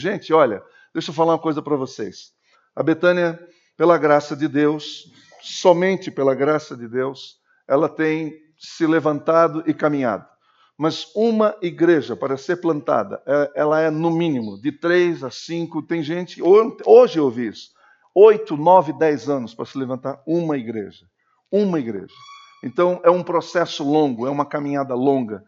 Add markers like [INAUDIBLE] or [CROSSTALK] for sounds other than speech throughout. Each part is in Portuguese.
Gente, olha, deixa eu falar uma coisa para vocês. A Betânia, pela graça de Deus, somente pela graça de Deus, ela tem se levantado e caminhado. Mas uma igreja, para ser plantada, é, ela é no mínimo de três a cinco. Tem gente, hoje eu ouvi isso, oito, nove, dez anos para se levantar uma igreja. Uma igreja. Então é um processo longo, é uma caminhada longa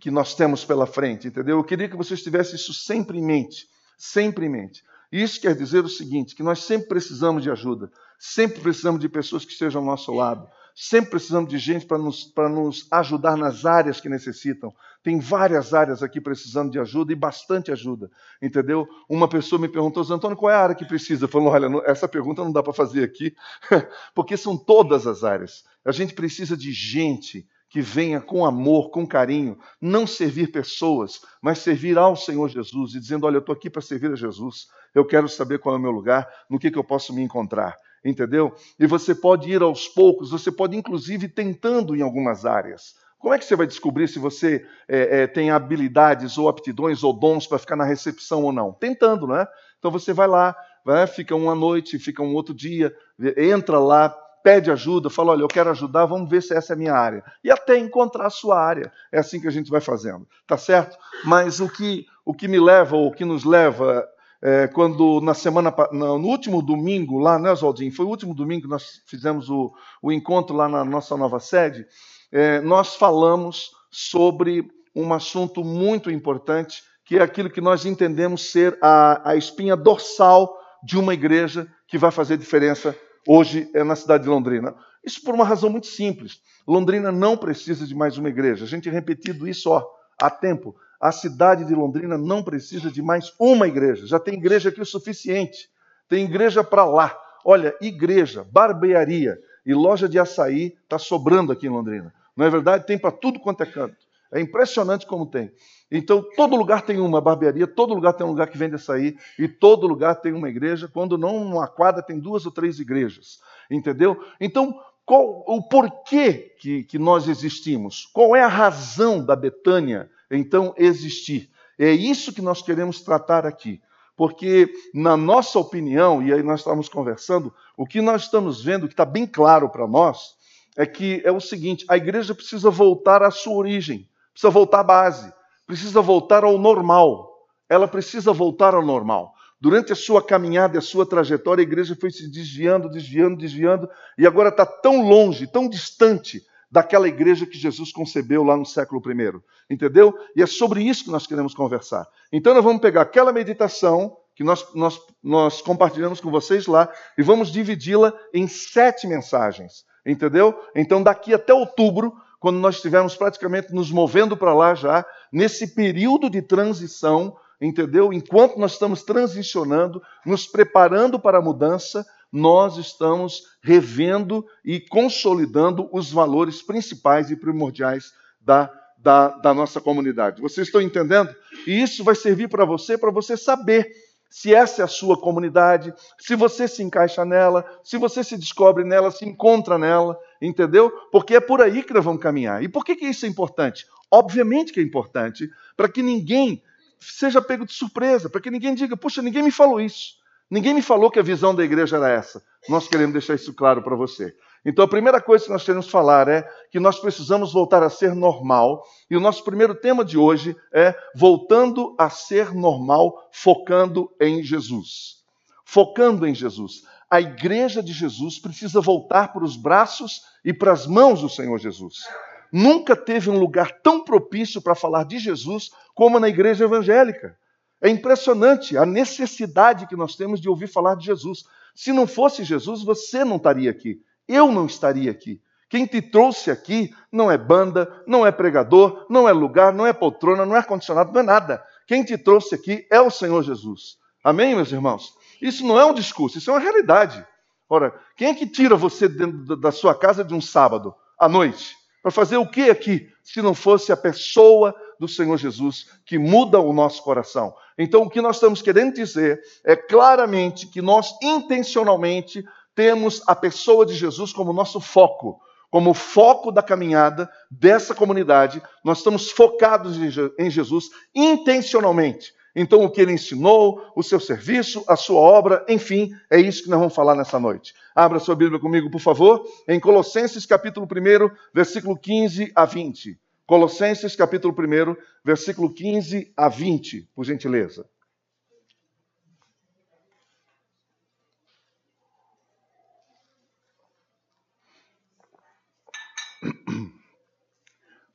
que nós temos pela frente, entendeu? Eu queria que vocês tivessem isso sempre em mente, sempre em mente. Isso quer dizer o seguinte: que nós sempre precisamos de ajuda, sempre precisamos de pessoas que estejam ao nosso lado, sempre precisamos de gente para nos, nos ajudar nas áreas que necessitam. Tem várias áreas aqui precisando de ajuda e bastante ajuda, entendeu? Uma pessoa me perguntou, Antônio, qual é a área que precisa? Eu falei, olha, essa pergunta não dá para fazer aqui, [LAUGHS] porque são todas as áreas. A gente precisa de gente que venha com amor, com carinho, não servir pessoas, mas servir ao Senhor Jesus e dizendo: Olha, eu estou aqui para servir a Jesus, eu quero saber qual é o meu lugar, no que, que eu posso me encontrar. Entendeu? E você pode ir aos poucos, você pode inclusive tentando em algumas áreas. Como é que você vai descobrir se você é, é, tem habilidades ou aptidões ou dons para ficar na recepção ou não? Tentando, né? Então você vai lá, vai, fica uma noite, fica um outro dia, entra lá, pede ajuda, fala: olha, eu quero ajudar, vamos ver se essa é a minha área. E até encontrar a sua área. É assim que a gente vai fazendo, tá certo? Mas o que, o que me leva, ou o que nos leva, é, quando na semana, no último domingo, lá, né, Oswaldinho? Foi o último domingo que nós fizemos o, o encontro lá na nossa nova sede. É, nós falamos sobre um assunto muito importante, que é aquilo que nós entendemos ser a, a espinha dorsal de uma igreja que vai fazer diferença hoje é na cidade de Londrina. Isso por uma razão muito simples. Londrina não precisa de mais uma igreja. A gente tem repetido isso ó, há tempo. A cidade de Londrina não precisa de mais uma igreja. Já tem igreja aqui o suficiente. Tem igreja para lá. Olha, igreja, barbearia e loja de açaí está sobrando aqui em Londrina. Não é verdade? Tem para tudo quanto é canto. É impressionante como tem. Então, todo lugar tem uma barbearia, todo lugar tem um lugar que vende açaí, e todo lugar tem uma igreja. Quando não, uma quadra tem duas ou três igrejas. Entendeu? Então, qual, o porquê que, que nós existimos? Qual é a razão da Betânia, então, existir? É isso que nós queremos tratar aqui. Porque, na nossa opinião, e aí nós estamos conversando, o que nós estamos vendo, que está bem claro para nós, é que é o seguinte: a igreja precisa voltar à sua origem precisa voltar à base, precisa voltar ao normal. Ela precisa voltar ao normal. Durante a sua caminhada a sua trajetória, a igreja foi se desviando, desviando, desviando, e agora está tão longe, tão distante daquela igreja que Jesus concebeu lá no século I. Entendeu? E é sobre isso que nós queremos conversar. Então, nós vamos pegar aquela meditação que nós, nós, nós compartilhamos com vocês lá e vamos dividi-la em sete mensagens. Entendeu? Então, daqui até outubro, quando nós estivermos praticamente nos movendo para lá já, nesse período de transição, entendeu? Enquanto nós estamos transicionando, nos preparando para a mudança, nós estamos revendo e consolidando os valores principais e primordiais da, da, da nossa comunidade. Vocês estão entendendo? E isso vai servir para você, para você saber se essa é a sua comunidade, se você se encaixa nela, se você se descobre nela, se encontra nela, entendeu? Porque é por aí que nós vamos caminhar. E por que, que isso é importante? Obviamente que é importante para que ninguém seja pego de surpresa, para que ninguém diga, puxa, ninguém me falou isso. Ninguém me falou que a visão da igreja era essa. Nós queremos deixar isso claro para você. Então, a primeira coisa que nós queremos falar é que nós precisamos voltar a ser normal. E o nosso primeiro tema de hoje é voltando a ser normal, focando em Jesus. Focando em Jesus. A igreja de Jesus precisa voltar para os braços e para as mãos do Senhor Jesus. Nunca teve um lugar tão propício para falar de Jesus como na igreja evangélica. É impressionante a necessidade que nós temos de ouvir falar de Jesus. Se não fosse Jesus, você não estaria aqui eu não estaria aqui. Quem te trouxe aqui não é banda, não é pregador, não é lugar, não é poltrona, não é ar-condicionado, não é nada. Quem te trouxe aqui é o Senhor Jesus. Amém, meus irmãos? Isso não é um discurso, isso é uma realidade. Ora, quem é que tira você da sua casa de um sábado à noite? Para fazer o que aqui, se não fosse a pessoa do Senhor Jesus que muda o nosso coração? Então, o que nós estamos querendo dizer é claramente que nós intencionalmente temos a pessoa de Jesus como nosso foco, como foco da caminhada dessa comunidade. Nós estamos focados em Jesus intencionalmente. Então, o que ele ensinou, o seu serviço, a sua obra, enfim, é isso que nós vamos falar nessa noite. Abra sua Bíblia comigo, por favor, em Colossenses capítulo 1, versículo 15 a 20. Colossenses capítulo 1, versículo 15 a 20, por gentileza.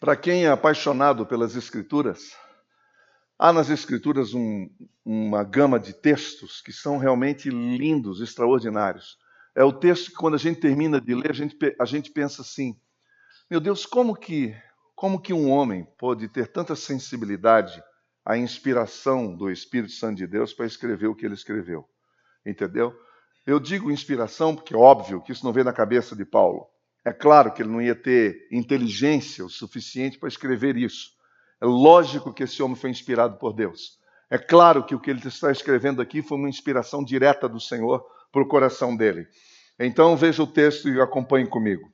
Para quem é apaixonado pelas Escrituras, há nas Escrituras um, uma gama de textos que são realmente lindos, extraordinários. É o texto que, quando a gente termina de ler, a gente, a gente pensa assim: meu Deus, como que, como que um homem pode ter tanta sensibilidade à inspiração do Espírito Santo de Deus para escrever o que ele escreveu? Entendeu? Eu digo inspiração porque é óbvio que isso não veio na cabeça de Paulo. É claro que ele não ia ter inteligência o suficiente para escrever isso. É lógico que esse homem foi inspirado por Deus. É claro que o que ele está escrevendo aqui foi uma inspiração direta do Senhor para o coração dele. Então veja o texto e acompanhe comigo.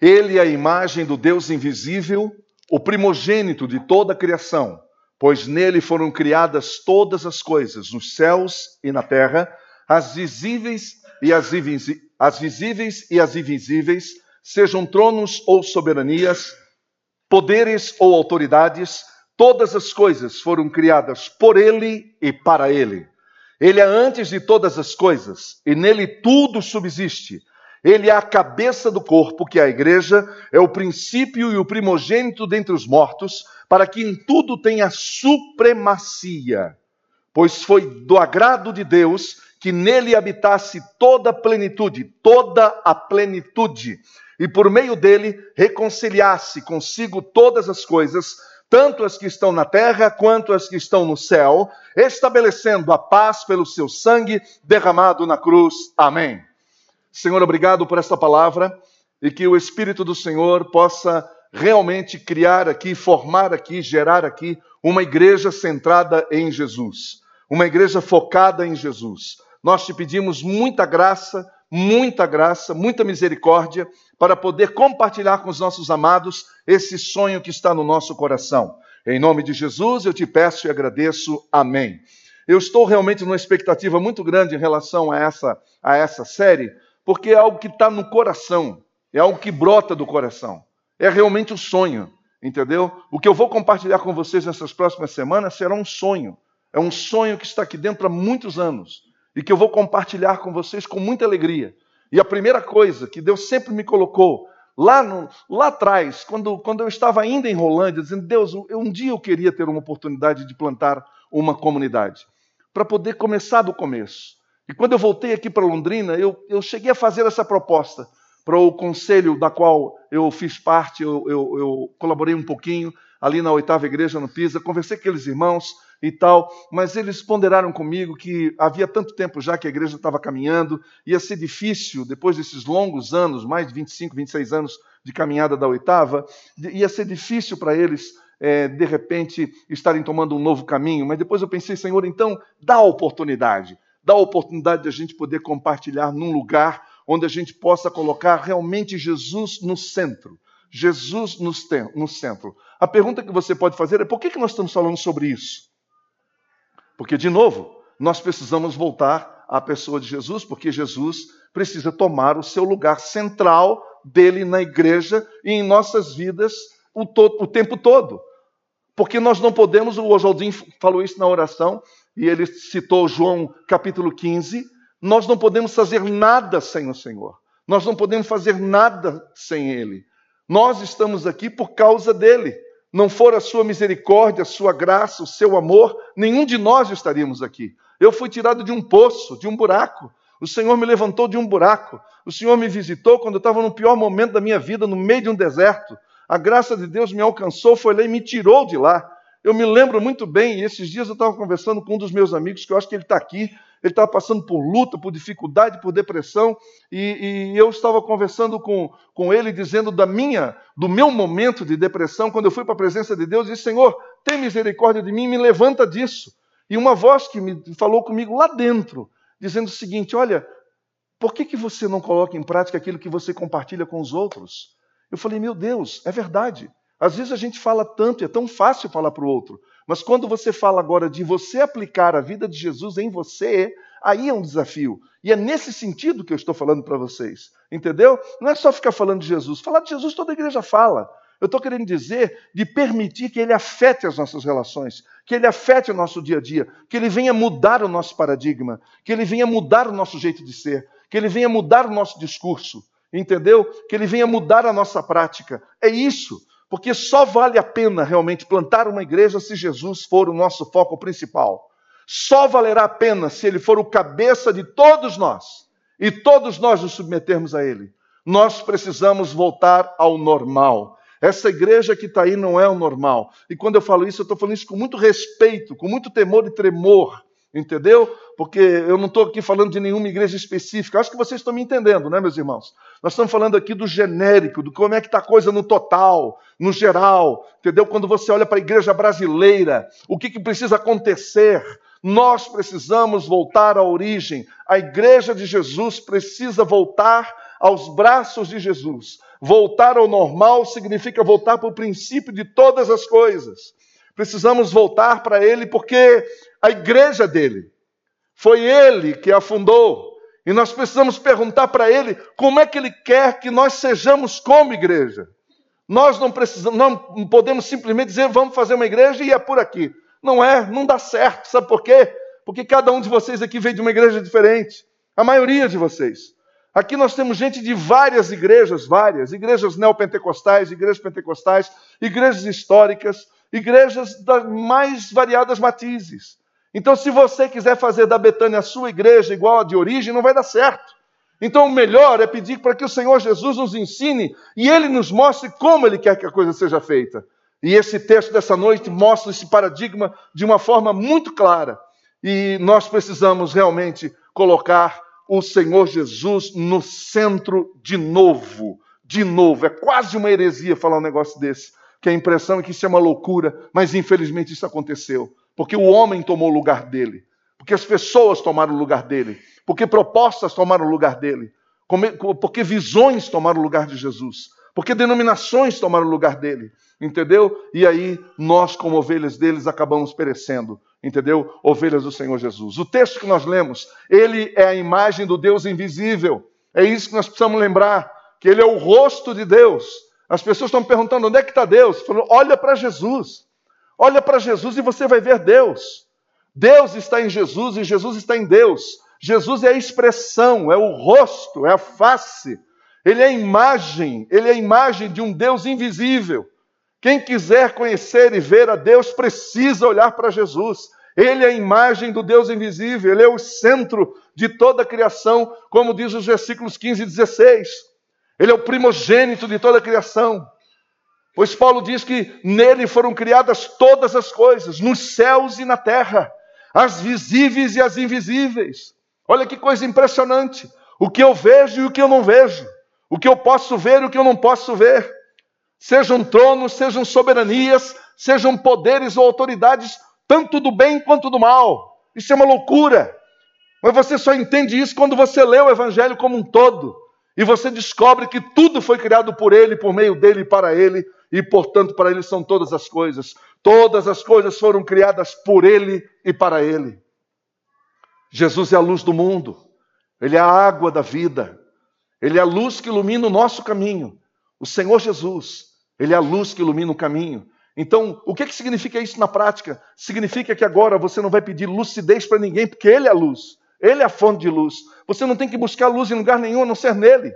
Ele é a imagem do Deus invisível, o primogênito de toda a criação, pois nele foram criadas todas as coisas, nos céus e na terra, as visíveis e as as visíveis e as invisíveis, sejam tronos ou soberanias, poderes ou autoridades, todas as coisas foram criadas por Ele e para Ele. Ele é antes de todas as coisas e nele tudo subsiste. Ele é a cabeça do corpo, que é a igreja, é o princípio e o primogênito dentre os mortos, para que em tudo tenha supremacia. Pois foi do agrado de Deus que nele habitasse toda a plenitude, toda a plenitude, e por meio dele reconciliasse consigo todas as coisas, tanto as que estão na terra quanto as que estão no céu, estabelecendo a paz pelo seu sangue derramado na cruz. Amém. Senhor, obrigado por esta palavra e que o Espírito do Senhor possa realmente criar aqui, formar aqui, gerar aqui uma igreja centrada em Jesus, uma igreja focada em Jesus nós te pedimos muita graça, muita graça, muita misericórdia para poder compartilhar com os nossos amados esse sonho que está no nosso coração. Em nome de Jesus, eu te peço e agradeço. Amém. Eu estou realmente numa expectativa muito grande em relação a essa, a essa série, porque é algo que está no coração, é algo que brota do coração. É realmente o um sonho, entendeu? O que eu vou compartilhar com vocês nessas próximas semanas será um sonho. É um sonho que está aqui dentro há muitos anos e que eu vou compartilhar com vocês com muita alegria. E a primeira coisa que Deus sempre me colocou lá, no, lá atrás, quando, quando eu estava ainda em Rolândia, dizendo: Deus, eu, um dia eu queria ter uma oportunidade de plantar uma comunidade, para poder começar do começo. E quando eu voltei aqui para Londrina, eu, eu cheguei a fazer essa proposta para o conselho da qual eu fiz parte, eu, eu, eu colaborei um pouquinho ali na oitava igreja no Pisa, conversei com aqueles irmãos e tal, mas eles ponderaram comigo que havia tanto tempo já que a igreja estava caminhando, ia ser difícil, depois desses longos anos, mais de 25, 26 anos de caminhada da oitava, ia ser difícil para eles, é, de repente, estarem tomando um novo caminho. Mas depois eu pensei, Senhor, então dá a oportunidade, dá a oportunidade de a gente poder compartilhar num lugar onde a gente possa colocar realmente Jesus no centro. Jesus no centro. A pergunta que você pode fazer é por que nós estamos falando sobre isso? Porque, de novo, nós precisamos voltar à pessoa de Jesus, porque Jesus precisa tomar o seu lugar central dele na igreja e em nossas vidas o, o tempo todo. Porque nós não podemos, o Oswaldinho falou isso na oração, e ele citou João capítulo 15, nós não podemos fazer nada sem o Senhor. Nós não podemos fazer nada sem Ele. Nós estamos aqui por causa dele não for a sua misericórdia, a sua graça, o seu amor, nenhum de nós estaríamos aqui. Eu fui tirado de um poço, de um buraco. O Senhor me levantou de um buraco. O Senhor me visitou quando eu estava no pior momento da minha vida, no meio de um deserto. A graça de Deus me alcançou, foi lá e me tirou de lá. Eu me lembro muito bem, e esses dias eu estava conversando com um dos meus amigos, que eu acho que ele está aqui, ele estava passando por luta, por dificuldade, por depressão, e, e, eu estava conversando com, com ele, dizendo da minha, do meu momento de depressão, quando eu fui para a presença de Deus, e disse, Senhor, tem misericórdia de mim, me levanta disso. E uma voz que me falou comigo lá dentro, dizendo o seguinte: olha, por que, que você não coloca em prática aquilo que você compartilha com os outros? Eu falei, meu Deus, é verdade. Às vezes a gente fala tanto, é tão fácil falar para o outro. Mas quando você fala agora de você aplicar a vida de Jesus em você, aí é um desafio. E é nesse sentido que eu estou falando para vocês. Entendeu? Não é só ficar falando de Jesus. Falar de Jesus toda a igreja fala. Eu estou querendo dizer de permitir que ele afete as nossas relações, que ele afete o nosso dia a dia, que ele venha mudar o nosso paradigma, que ele venha mudar o nosso jeito de ser, que ele venha mudar o nosso discurso, entendeu? Que ele venha mudar a nossa prática. É isso. Porque só vale a pena realmente plantar uma igreja se Jesus for o nosso foco principal. Só valerá a pena se ele for o cabeça de todos nós e todos nós nos submetermos a ele. Nós precisamos voltar ao normal. Essa igreja que está aí não é o normal. E quando eu falo isso, eu estou falando isso com muito respeito, com muito temor e tremor, entendeu? Porque eu não estou aqui falando de nenhuma igreja específica. Acho que vocês estão me entendendo, né, meus irmãos? Nós estamos falando aqui do genérico, do como é que está a coisa no total, no geral, entendeu? Quando você olha para a igreja brasileira, o que, que precisa acontecer? Nós precisamos voltar à origem. A igreja de Jesus precisa voltar aos braços de Jesus. Voltar ao normal significa voltar para o princípio de todas as coisas. Precisamos voltar para Ele porque a igreja dele foi Ele que a fundou. E nós precisamos perguntar para Ele como é que Ele quer que nós sejamos como igreja. Nós não precisamos, não podemos simplesmente dizer vamos fazer uma igreja e é por aqui. Não é, não dá certo. Sabe por quê? Porque cada um de vocês aqui veio de uma igreja diferente. A maioria de vocês. Aqui nós temos gente de várias igrejas, várias, igrejas neopentecostais, igrejas pentecostais, igrejas históricas, igrejas das mais variadas matizes. Então, se você quiser fazer da Betânia a sua igreja igual a de origem, não vai dar certo. Então, o melhor é pedir para que o Senhor Jesus nos ensine e ele nos mostre como ele quer que a coisa seja feita. E esse texto dessa noite mostra esse paradigma de uma forma muito clara. E nós precisamos realmente colocar o Senhor Jesus no centro de novo. De novo. É quase uma heresia falar um negócio desse. Que a impressão é que isso é uma loucura, mas infelizmente isso aconteceu. Porque o homem tomou o lugar dele. Porque as pessoas tomaram o lugar dele. Porque propostas tomaram o lugar dele. Porque visões tomaram o lugar de Jesus. Porque denominações tomaram o lugar dele. Entendeu? E aí nós, como ovelhas deles, acabamos perecendo entendeu? Ovelhas do Senhor Jesus. O texto que nós lemos, ele é a imagem do Deus invisível. É isso que nós precisamos lembrar, que ele é o rosto de Deus. As pessoas estão perguntando onde é que está Deus? Falando, olha para Jesus. Olha para Jesus e você vai ver Deus. Deus está em Jesus e Jesus está em Deus. Jesus é a expressão, é o rosto, é a face. Ele é a imagem, ele é a imagem de um Deus invisível. Quem quiser conhecer e ver a Deus precisa olhar para Jesus. Ele é a imagem do Deus invisível, ele é o centro de toda a criação, como diz os versículos 15 e 16. Ele é o primogênito de toda a criação. Pois Paulo diz que nele foram criadas todas as coisas, nos céus e na terra, as visíveis e as invisíveis. Olha que coisa impressionante. O que eu vejo e o que eu não vejo. O que eu posso ver e o que eu não posso ver sejam tronos, sejam soberanias, sejam poderes ou autoridades, tanto do bem quanto do mal. Isso é uma loucura. Mas você só entende isso quando você lê o Evangelho como um todo. E você descobre que tudo foi criado por Ele, por meio dele e para Ele, e portanto para Ele são todas as coisas. Todas as coisas foram criadas por Ele e para Ele. Jesus é a luz do mundo, Ele é a água da vida, Ele é a luz que ilumina o nosso caminho. O Senhor Jesus ele é a luz que ilumina o caminho. Então, o que, que significa isso na prática? Significa que agora você não vai pedir lucidez para ninguém, porque Ele é a luz. Ele é a fonte de luz. Você não tem que buscar luz em lugar nenhum a não ser nele.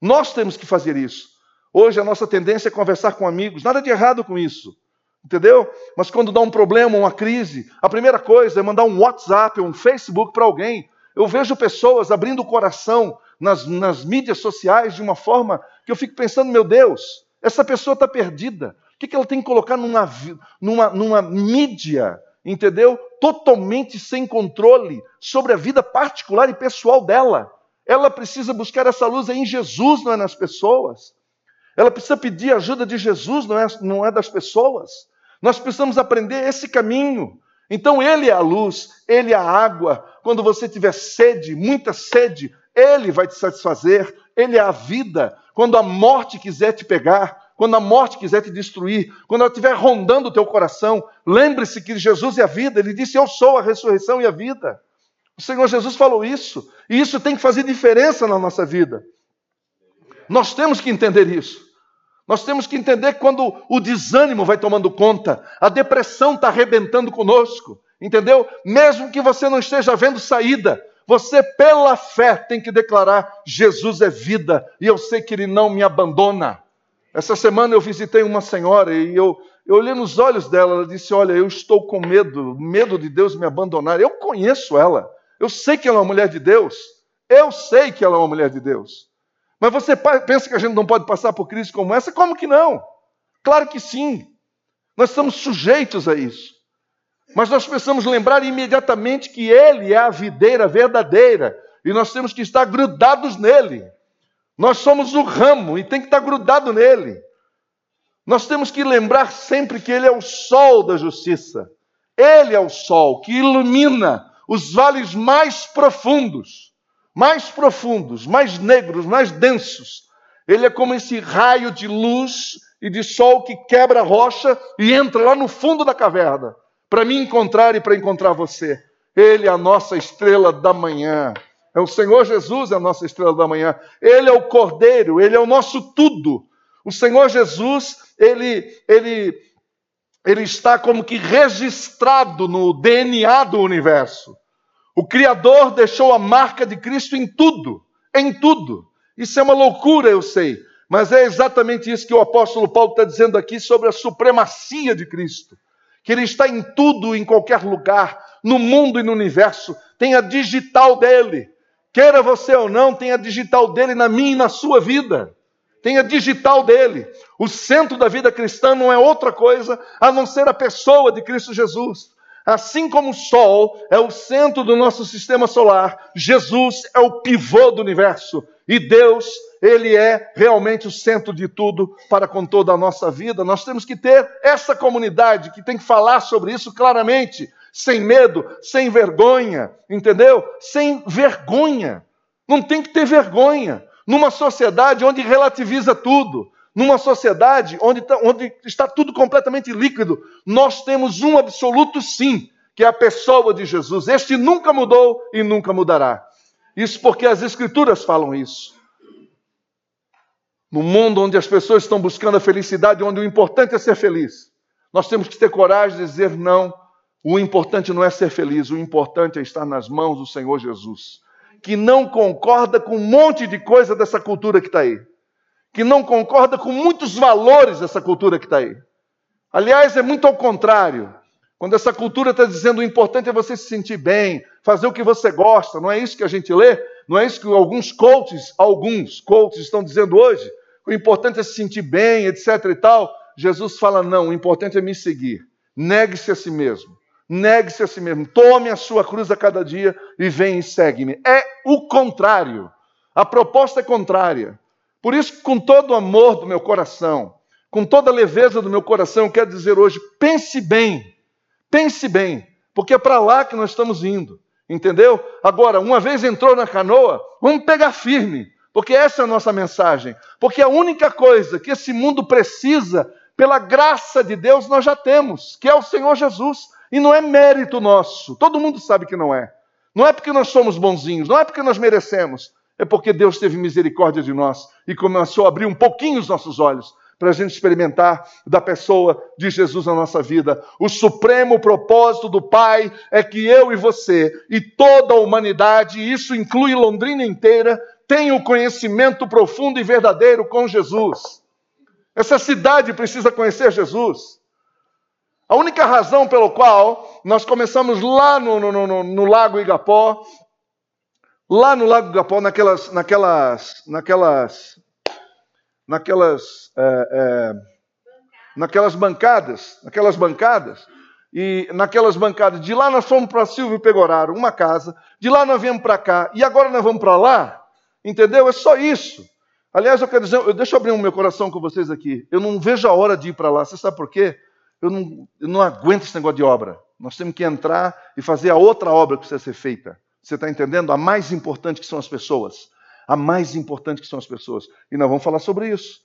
Nós temos que fazer isso. Hoje a nossa tendência é conversar com amigos. Nada de errado com isso. Entendeu? Mas quando dá um problema, uma crise, a primeira coisa é mandar um WhatsApp, um Facebook para alguém. Eu vejo pessoas abrindo o coração nas, nas mídias sociais de uma forma que eu fico pensando, meu Deus, essa pessoa está perdida. O que ela tem que colocar numa, numa, numa mídia, entendeu? Totalmente sem controle sobre a vida particular e pessoal dela. Ela precisa buscar essa luz em Jesus, não é nas pessoas. Ela precisa pedir ajuda de Jesus, não é, não é das pessoas. Nós precisamos aprender esse caminho. Então, Ele é a luz, Ele é a água. Quando você tiver sede, muita sede, Ele vai te satisfazer. Ele é a vida. Quando a morte quiser te pegar, quando a morte quiser te destruir, quando ela estiver rondando o teu coração, lembre-se que Jesus é a vida. Ele disse: Eu sou a ressurreição e a vida. O Senhor Jesus falou isso, e isso tem que fazer diferença na nossa vida. Nós temos que entender isso. Nós temos que entender quando o desânimo vai tomando conta, a depressão está arrebentando conosco, entendeu? Mesmo que você não esteja vendo saída, você, pela fé, tem que declarar: Jesus é vida e eu sei que Ele não me abandona. Essa semana eu visitei uma senhora e eu, eu olhei nos olhos dela, ela disse: Olha, eu estou com medo, medo de Deus me abandonar. Eu conheço ela, eu sei que ela é uma mulher de Deus, eu sei que ela é uma mulher de Deus. Mas você pensa que a gente não pode passar por crise como essa? Como que não? Claro que sim. Nós estamos sujeitos a isso. Mas nós precisamos lembrar imediatamente que Ele é a videira verdadeira e nós temos que estar grudados nele. Nós somos o ramo e tem que estar grudado nele. Nós temos que lembrar sempre que Ele é o sol da justiça. Ele é o sol que ilumina os vales mais profundos, mais profundos, mais negros, mais densos. Ele é como esse raio de luz e de sol que quebra a rocha e entra lá no fundo da caverna para me encontrar e para encontrar você. Ele é a nossa estrela da manhã. É o Senhor Jesus é a nossa estrela da manhã. Ele é o Cordeiro, ele é o nosso tudo. O Senhor Jesus, ele ele ele está como que registrado no DNA do universo. O Criador deixou a marca de Cristo em tudo, em tudo. Isso é uma loucura, eu sei, mas é exatamente isso que o apóstolo Paulo está dizendo aqui sobre a supremacia de Cristo que Ele está em tudo, em qualquer lugar, no mundo e no universo. Tem a digital dele. Queira você ou não, tem a digital dele na minha e na sua vida. Tem a digital dele. O centro da vida cristã não é outra coisa a não ser a pessoa de Cristo Jesus. Assim como o Sol é o centro do nosso sistema solar, Jesus é o pivô do universo. E Deus, Ele é realmente o centro de tudo para com toda a nossa vida. Nós temos que ter essa comunidade que tem que falar sobre isso claramente, sem medo, sem vergonha, entendeu? Sem vergonha. Não tem que ter vergonha. Numa sociedade onde relativiza tudo, numa sociedade onde, tá, onde está tudo completamente líquido, nós temos um absoluto sim, que é a pessoa de Jesus. Este nunca mudou e nunca mudará. Isso porque as Escrituras falam isso. No mundo onde as pessoas estão buscando a felicidade, onde o importante é ser feliz, nós temos que ter coragem de dizer não. O importante não é ser feliz, o importante é estar nas mãos do Senhor Jesus, que não concorda com um monte de coisa dessa cultura que está aí que não concorda com muitos valores dessa cultura que está aí. Aliás, é muito ao contrário. Quando essa cultura está dizendo o importante é você se sentir bem, fazer o que você gosta, não é isso que a gente lê? Não é isso que alguns coaches, alguns coaches estão dizendo hoje? O importante é se sentir bem, etc e tal. Jesus fala: não, o importante é me seguir. Negue-se a si mesmo. Negue-se a si mesmo. Tome a sua cruz a cada dia e vem e segue-me. É o contrário. A proposta é contrária. Por isso, com todo o amor do meu coração, com toda a leveza do meu coração, eu quero dizer hoje: pense bem, pense bem, porque é para lá que nós estamos indo, entendeu? Agora, uma vez entrou na canoa, vamos pegar firme, porque essa é a nossa mensagem. Porque a única coisa que esse mundo precisa, pela graça de Deus, nós já temos, que é o Senhor Jesus. E não é mérito nosso, todo mundo sabe que não é. Não é porque nós somos bonzinhos, não é porque nós merecemos, é porque Deus teve misericórdia de nós e começou a abrir um pouquinho os nossos olhos para a gente experimentar da pessoa de Jesus na nossa vida. O supremo propósito do Pai é que eu e você e toda a humanidade, e isso inclui Londrina inteira, tenha o conhecimento profundo e verdadeiro com Jesus. Essa cidade precisa conhecer Jesus. A única razão pelo qual nós começamos lá no, no, no, no Lago Igapó, Lá no Lago Gapó, naquelas, naquelas, naquelas, naquelas, é, é, naquelas bancadas, naquelas bancadas, e naquelas bancadas, de lá nós fomos para Silvio Pegoraro, uma casa, de lá nós viemos para cá, e agora nós vamos para lá, entendeu? É só isso. Aliás, eu quero dizer, eu, deixa eu abrir o meu coração com vocês aqui. Eu não vejo a hora de ir para lá. Você sabe por quê? Eu não, eu não aguento esse negócio de obra. Nós temos que entrar e fazer a outra obra que precisa ser feita. Você está entendendo? A mais importante que são as pessoas. A mais importante que são as pessoas. E nós vamos falar sobre isso.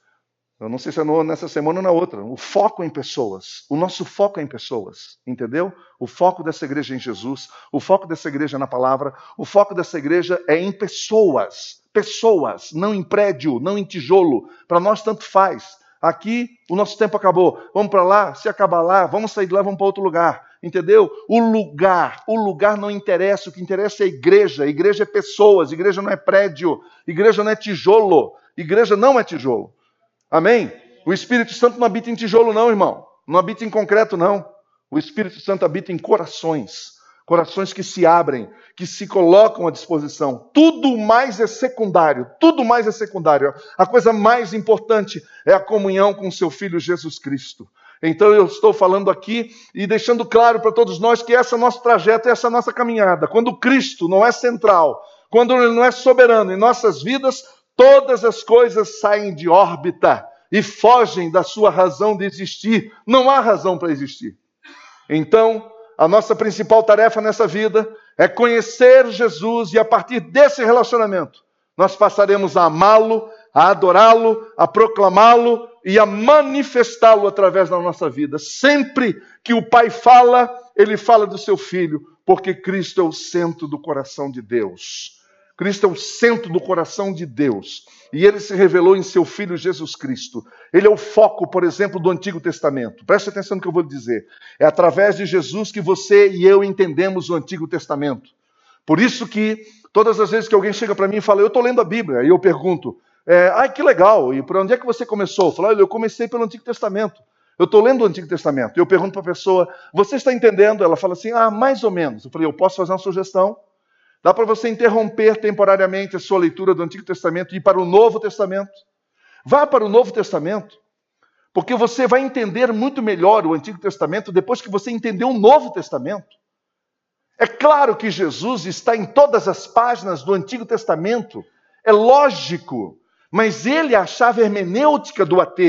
Eu não sei se é nessa semana ou na outra. O foco é em pessoas. O nosso foco é em pessoas. Entendeu? O foco dessa igreja é em Jesus. O foco dessa igreja é na palavra. O foco dessa igreja é em pessoas. Pessoas, não em prédio, não em tijolo. Para nós, tanto faz. Aqui, o nosso tempo acabou. Vamos para lá, se acabar lá, vamos sair de lá, vamos para outro lugar. Entendeu? O lugar, o lugar não interessa, o que interessa é a igreja. Igreja é pessoas, igreja não é prédio, igreja não é tijolo, igreja não é tijolo. Amém? O Espírito Santo não habita em tijolo, não, irmão. Não habita em concreto, não. O Espírito Santo habita em corações. Corações que se abrem, que se colocam à disposição. Tudo mais é secundário. Tudo mais é secundário. A coisa mais importante é a comunhão com seu Filho Jesus Cristo. Então eu estou falando aqui e deixando claro para todos nós que essa é nosso trajeto, essa é nossa caminhada. Quando Cristo não é central, quando Ele não é soberano em nossas vidas, todas as coisas saem de órbita e fogem da sua razão de existir. Não há razão para existir. Então, a nossa principal tarefa nessa vida é conhecer Jesus e a partir desse relacionamento, nós passaremos a amá-lo, a adorá-lo, a proclamá-lo e a manifestá-lo através da nossa vida. Sempre que o Pai fala, ele fala do seu filho, porque Cristo é o centro do coração de Deus. Cristo é o centro do coração de Deus. E ele se revelou em seu Filho Jesus Cristo. Ele é o foco, por exemplo, do Antigo Testamento. Preste atenção no que eu vou dizer. É através de Jesus que você e eu entendemos o Antigo Testamento. Por isso que todas as vezes que alguém chega para mim e fala, eu estou lendo a Bíblia, e eu pergunto, é, ai que legal, e por onde é que você começou? Eu falo, eu comecei pelo Antigo Testamento. Eu estou lendo o Antigo Testamento. Eu pergunto para a pessoa, você está entendendo? Ela fala assim, ah, mais ou menos. Eu falei, eu posso fazer uma sugestão? Dá para você interromper temporariamente a sua leitura do Antigo Testamento e ir para o Novo Testamento. Vá para o Novo Testamento, porque você vai entender muito melhor o Antigo Testamento depois que você entender o Novo Testamento. É claro que Jesus está em todas as páginas do Antigo Testamento, é lógico, mas ele é a chave hermenêutica do AT.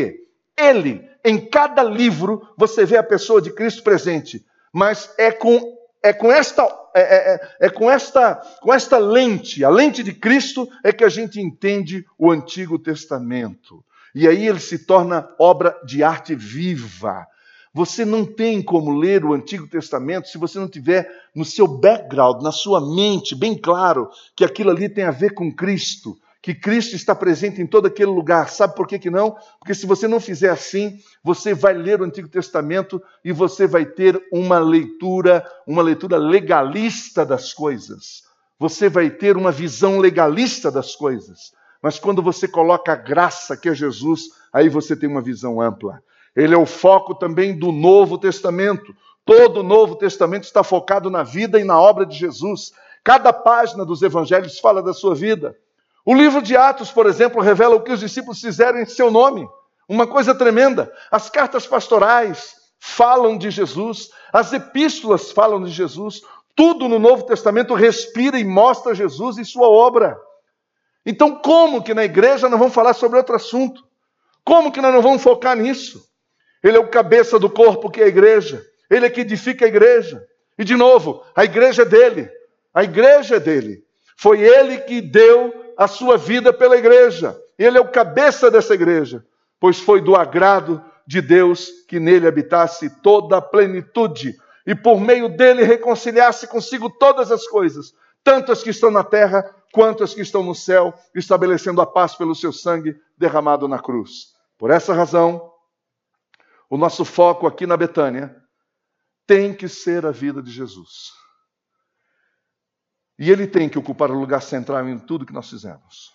Ele, em cada livro, você vê a pessoa de Cristo presente, mas é com é com esta, é, é, é, é, com esta, com esta lente, a lente de Cristo, é que a gente entende o Antigo Testamento. E aí ele se torna obra de arte viva. Você não tem como ler o Antigo Testamento se você não tiver no seu background, na sua mente, bem claro que aquilo ali tem a ver com Cristo que Cristo está presente em todo aquele lugar. Sabe por que, que não? Porque se você não fizer assim, você vai ler o Antigo Testamento e você vai ter uma leitura, uma leitura legalista das coisas. Você vai ter uma visão legalista das coisas. Mas quando você coloca a graça, que é Jesus, aí você tem uma visão ampla. Ele é o foco também do Novo Testamento. Todo o Novo Testamento está focado na vida e na obra de Jesus. Cada página dos evangelhos fala da sua vida. O livro de Atos, por exemplo, revela o que os discípulos fizeram em seu nome. Uma coisa tremenda. As cartas pastorais falam de Jesus, as epístolas falam de Jesus. Tudo no Novo Testamento respira e mostra Jesus e sua obra. Então, como que na igreja não vamos falar sobre outro assunto? Como que nós não vamos focar nisso? Ele é o cabeça do corpo que é a igreja. Ele é que edifica a igreja. E de novo, a igreja é dele. A igreja é dele. Foi ele que deu a sua vida pela igreja. Ele é o cabeça dessa igreja, pois foi do agrado de Deus que nele habitasse toda a plenitude e por meio dele reconciliasse consigo todas as coisas, tanto as que estão na terra quanto as que estão no céu, estabelecendo a paz pelo seu sangue derramado na cruz. Por essa razão, o nosso foco aqui na Betânia tem que ser a vida de Jesus. E ele tem que ocupar o lugar central em tudo que nós fizemos.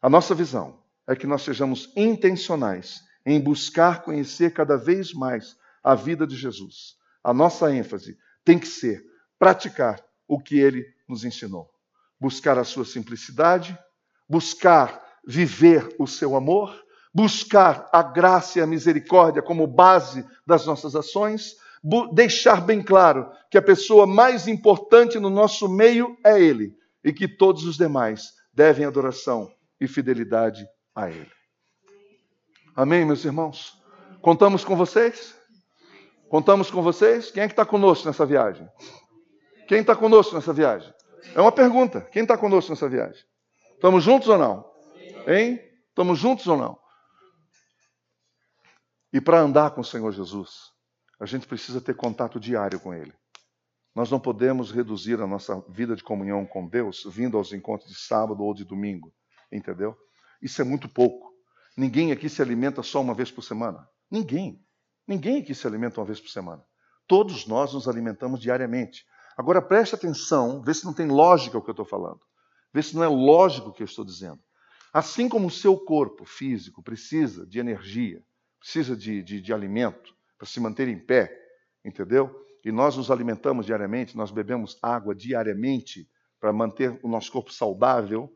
A nossa visão é que nós sejamos intencionais em buscar conhecer cada vez mais a vida de Jesus. A nossa ênfase tem que ser praticar o que ele nos ensinou. Buscar a sua simplicidade, buscar viver o seu amor, buscar a graça e a misericórdia como base das nossas ações, deixar bem claro que a pessoa mais importante no nosso meio é Ele e que todos os demais devem adoração e fidelidade a Ele. Amém, meus irmãos? Contamos com vocês? Contamos com vocês? Quem é que está conosco nessa viagem? Quem está conosco nessa viagem? É uma pergunta. Quem está conosco nessa viagem? Estamos juntos ou não? Hein? Estamos juntos ou não? E para andar com o Senhor Jesus, a gente precisa ter contato diário com Ele. Nós não podemos reduzir a nossa vida de comunhão com Deus vindo aos encontros de sábado ou de domingo, entendeu? Isso é muito pouco. Ninguém aqui se alimenta só uma vez por semana. Ninguém. Ninguém aqui se alimenta uma vez por semana. Todos nós nos alimentamos diariamente. Agora preste atenção, vê se não tem lógica o que eu estou falando. Vê se não é lógico o que eu estou dizendo. Assim como o seu corpo físico precisa de energia, precisa de, de, de alimento para se manter em pé, entendeu? e nós nos alimentamos diariamente, nós bebemos água diariamente para manter o nosso corpo saudável,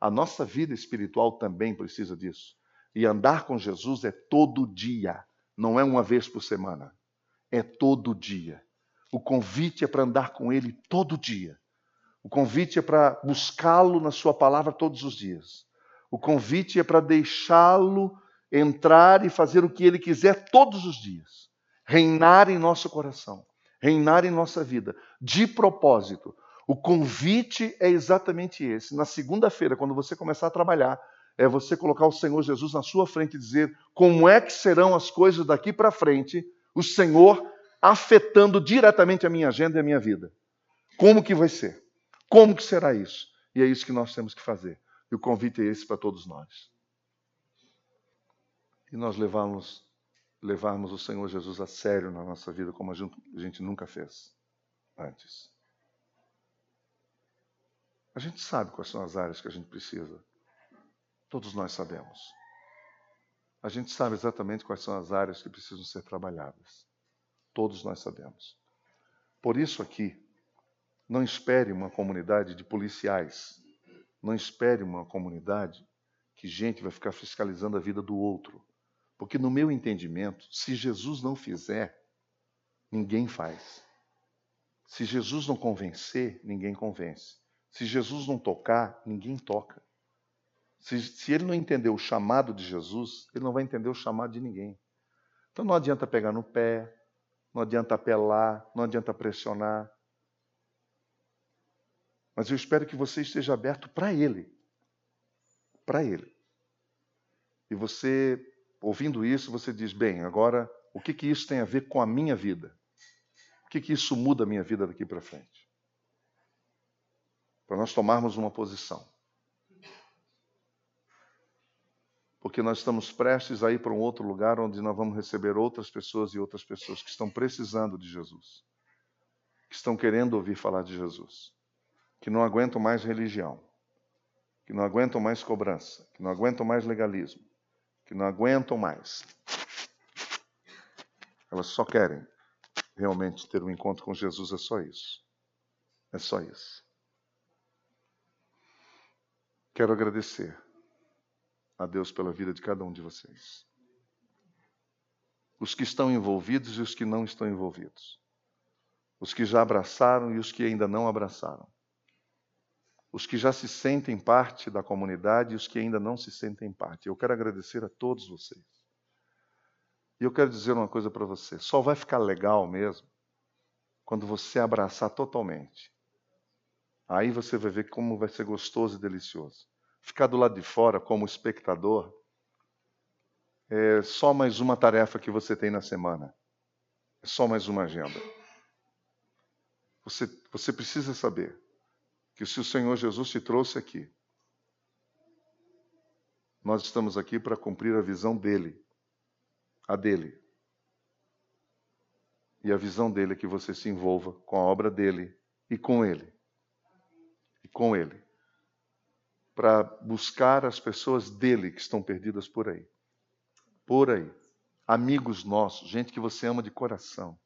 a nossa vida espiritual também precisa disso. E andar com Jesus é todo dia, não é uma vez por semana. É todo dia. O convite é para andar com Ele todo dia. O convite é para buscá-lo na Sua palavra todos os dias. O convite é para deixá-lo entrar e fazer o que Ele quiser todos os dias. Reinar em nosso coração reinar em nossa vida, de propósito. O convite é exatamente esse. Na segunda-feira, quando você começar a trabalhar, é você colocar o Senhor Jesus na sua frente e dizer como é que serão as coisas daqui para frente, o Senhor afetando diretamente a minha agenda e a minha vida. Como que vai ser? Como que será isso? E é isso que nós temos que fazer. E o convite é esse para todos nós. E nós levamos levarmos o Senhor Jesus a sério na nossa vida como a gente nunca fez antes. A gente sabe quais são as áreas que a gente precisa. Todos nós sabemos. A gente sabe exatamente quais são as áreas que precisam ser trabalhadas. Todos nós sabemos. Por isso aqui, não espere uma comunidade de policiais. Não espere uma comunidade que gente vai ficar fiscalizando a vida do outro. Porque, no meu entendimento, se Jesus não fizer, ninguém faz. Se Jesus não convencer, ninguém convence. Se Jesus não tocar, ninguém toca. Se, se, ele não entender o chamado de Jesus, ele não vai entender o chamado de ninguém. Então não adianta pegar no pé, não adianta apelar, não adianta pressionar. Mas eu espero que você esteja aberto para ele. Para ele. E você ouvindo isso, você diz: bem, agora o que, que isso tem a ver com a minha vida? O que, que isso muda a minha vida daqui para frente? Para nós tomarmos uma posição. Porque nós estamos prestes a ir para um outro lugar onde nós vamos receber outras pessoas e outras pessoas que estão precisando de Jesus, que estão querendo ouvir falar de Jesus, que não aguentam mais religião, que não aguentam mais cobrança, que não aguentam mais legalismo, que não aguentam mais. Elas só querem realmente ter um encontro com Jesus, é só isso. É só isso. Quero agradecer a Deus pela vida de cada um de vocês. Os que estão envolvidos e os que não estão envolvidos. Os que já abraçaram e os que ainda não abraçaram os que já se sentem parte da comunidade e os que ainda não se sentem parte. Eu quero agradecer a todos vocês. E eu quero dizer uma coisa para você: só vai ficar legal mesmo quando você abraçar totalmente. Aí você vai ver como vai ser gostoso e delicioso. Ficar do lado de fora como espectador é só mais uma tarefa que você tem na semana. É só mais uma agenda. Você, você precisa saber que se o Senhor Jesus te trouxe aqui, nós estamos aqui para cumprir a visão dele, a dele. E a visão dele é que você se envolva com a obra dele e com ele. E com ele. Para buscar as pessoas dele que estão perdidas por aí. Por aí. Amigos nossos, gente que você ama de coração,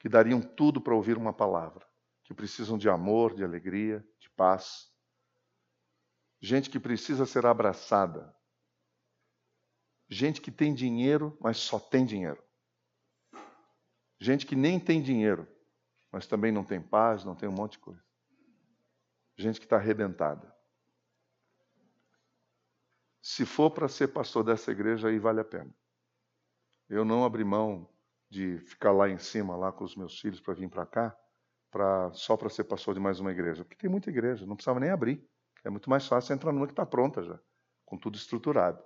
que dariam tudo para ouvir uma palavra que precisam de amor, de alegria, de paz. Gente que precisa ser abraçada. Gente que tem dinheiro, mas só tem dinheiro. Gente que nem tem dinheiro, mas também não tem paz, não tem um monte de coisa. Gente que está arrebentada. Se for para ser pastor dessa igreja, aí vale a pena. Eu não abri mão de ficar lá em cima, lá com os meus filhos, para vir para cá, pra, só para ser pastor de mais uma igreja. Porque tem muita igreja, não precisava nem abrir. É muito mais fácil entrar numa que está pronta já, com tudo estruturado.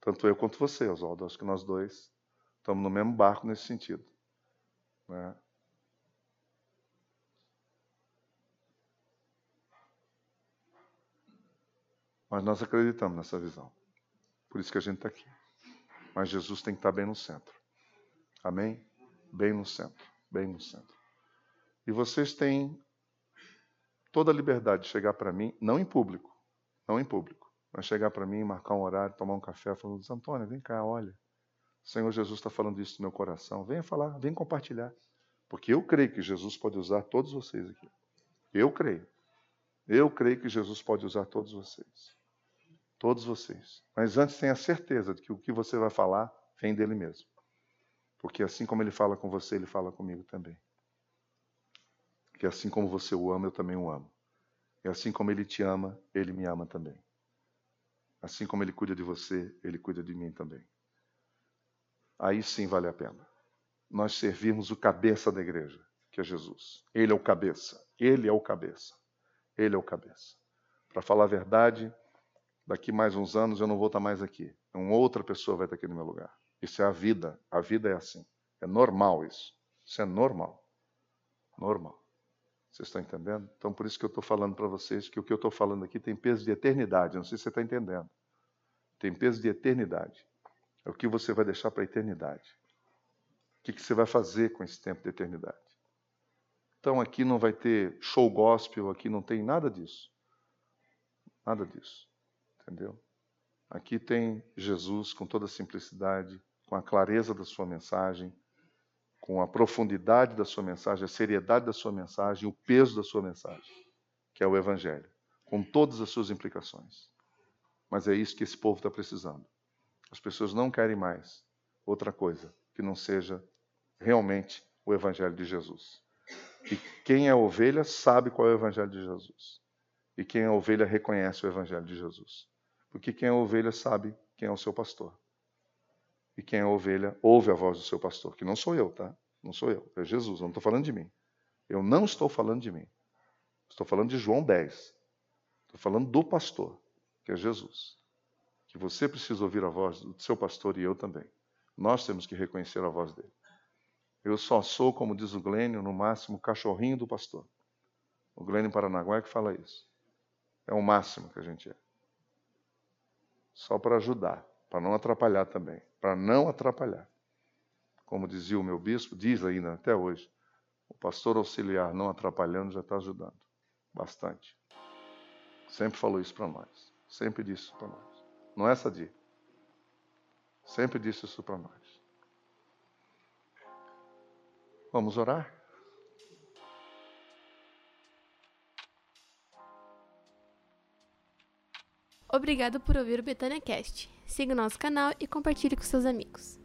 Tanto eu quanto você, Oswaldo. Acho que nós dois estamos no mesmo barco nesse sentido. Né? Mas nós acreditamos nessa visão. Por isso que a gente está aqui. Mas Jesus tem que estar bem no centro. Amém? Bem no centro. Bem no centro. E vocês têm toda a liberdade de chegar para mim, não em público, não em público, mas chegar para mim, marcar um horário, tomar um café, falando, Antônio, vem cá, olha. O Senhor Jesus está falando isso no meu coração. Venha falar, venha compartilhar. Porque eu creio que Jesus pode usar todos vocês aqui. Eu creio. Eu creio que Jesus pode usar todos vocês. Todos vocês. Mas antes tenha certeza de que o que você vai falar vem dele mesmo. Porque assim como ele fala com você, ele fala comigo também. Que assim como você o ama, eu também o amo. E assim como ele te ama, ele me ama também. Assim como ele cuida de você, ele cuida de mim também. Aí sim vale a pena. Nós servirmos o cabeça da igreja, que é Jesus. Ele é o cabeça. Ele é o cabeça. Ele é o cabeça. Para falar a verdade, daqui mais uns anos eu não vou estar mais aqui. Uma outra pessoa vai estar aqui no meu lugar. Isso é a vida. A vida é assim. É normal isso. Isso é normal. Normal. Vocês estão entendendo? Então, por isso que eu estou falando para vocês que o que eu estou falando aqui tem peso de eternidade. Não sei se você está entendendo. Tem peso de eternidade. É o que você vai deixar para a eternidade. O que, que você vai fazer com esse tempo de eternidade? Então, aqui não vai ter show gospel, aqui não tem nada disso. Nada disso. Entendeu? Aqui tem Jesus com toda a simplicidade, com a clareza da sua mensagem, com a profundidade da sua mensagem, a seriedade da sua mensagem, o peso da sua mensagem, que é o Evangelho, com todas as suas implicações. Mas é isso que esse povo está precisando. As pessoas não querem mais outra coisa que não seja realmente o Evangelho de Jesus. E quem é ovelha sabe qual é o Evangelho de Jesus. E quem é ovelha reconhece o Evangelho de Jesus. Porque quem é ovelha sabe quem é o seu pastor. E quem é ovelha ouve a voz do seu pastor, que não sou eu, tá? Não sou eu, é Jesus, eu não estou falando de mim. Eu não estou falando de mim. Estou falando de João 10. Estou falando do pastor, que é Jesus. Que você precisa ouvir a voz do seu pastor e eu também. Nós temos que reconhecer a voz dele. Eu só sou, como diz o Glênio, no máximo, cachorrinho do pastor. O Glênio Paranaguá é que fala isso. É o máximo que a gente é só para ajudar, para não atrapalhar também, para não atrapalhar. Como dizia o meu bispo, diz ainda até hoje, o pastor auxiliar não atrapalhando já está ajudando bastante. Sempre falou isso para nós, sempre disse isso para nós. Não é essa dia. Sempre disse isso para nós. Vamos orar? Obrigado por ouvir o Betânia Cast. Siga o nosso canal e compartilhe com seus amigos.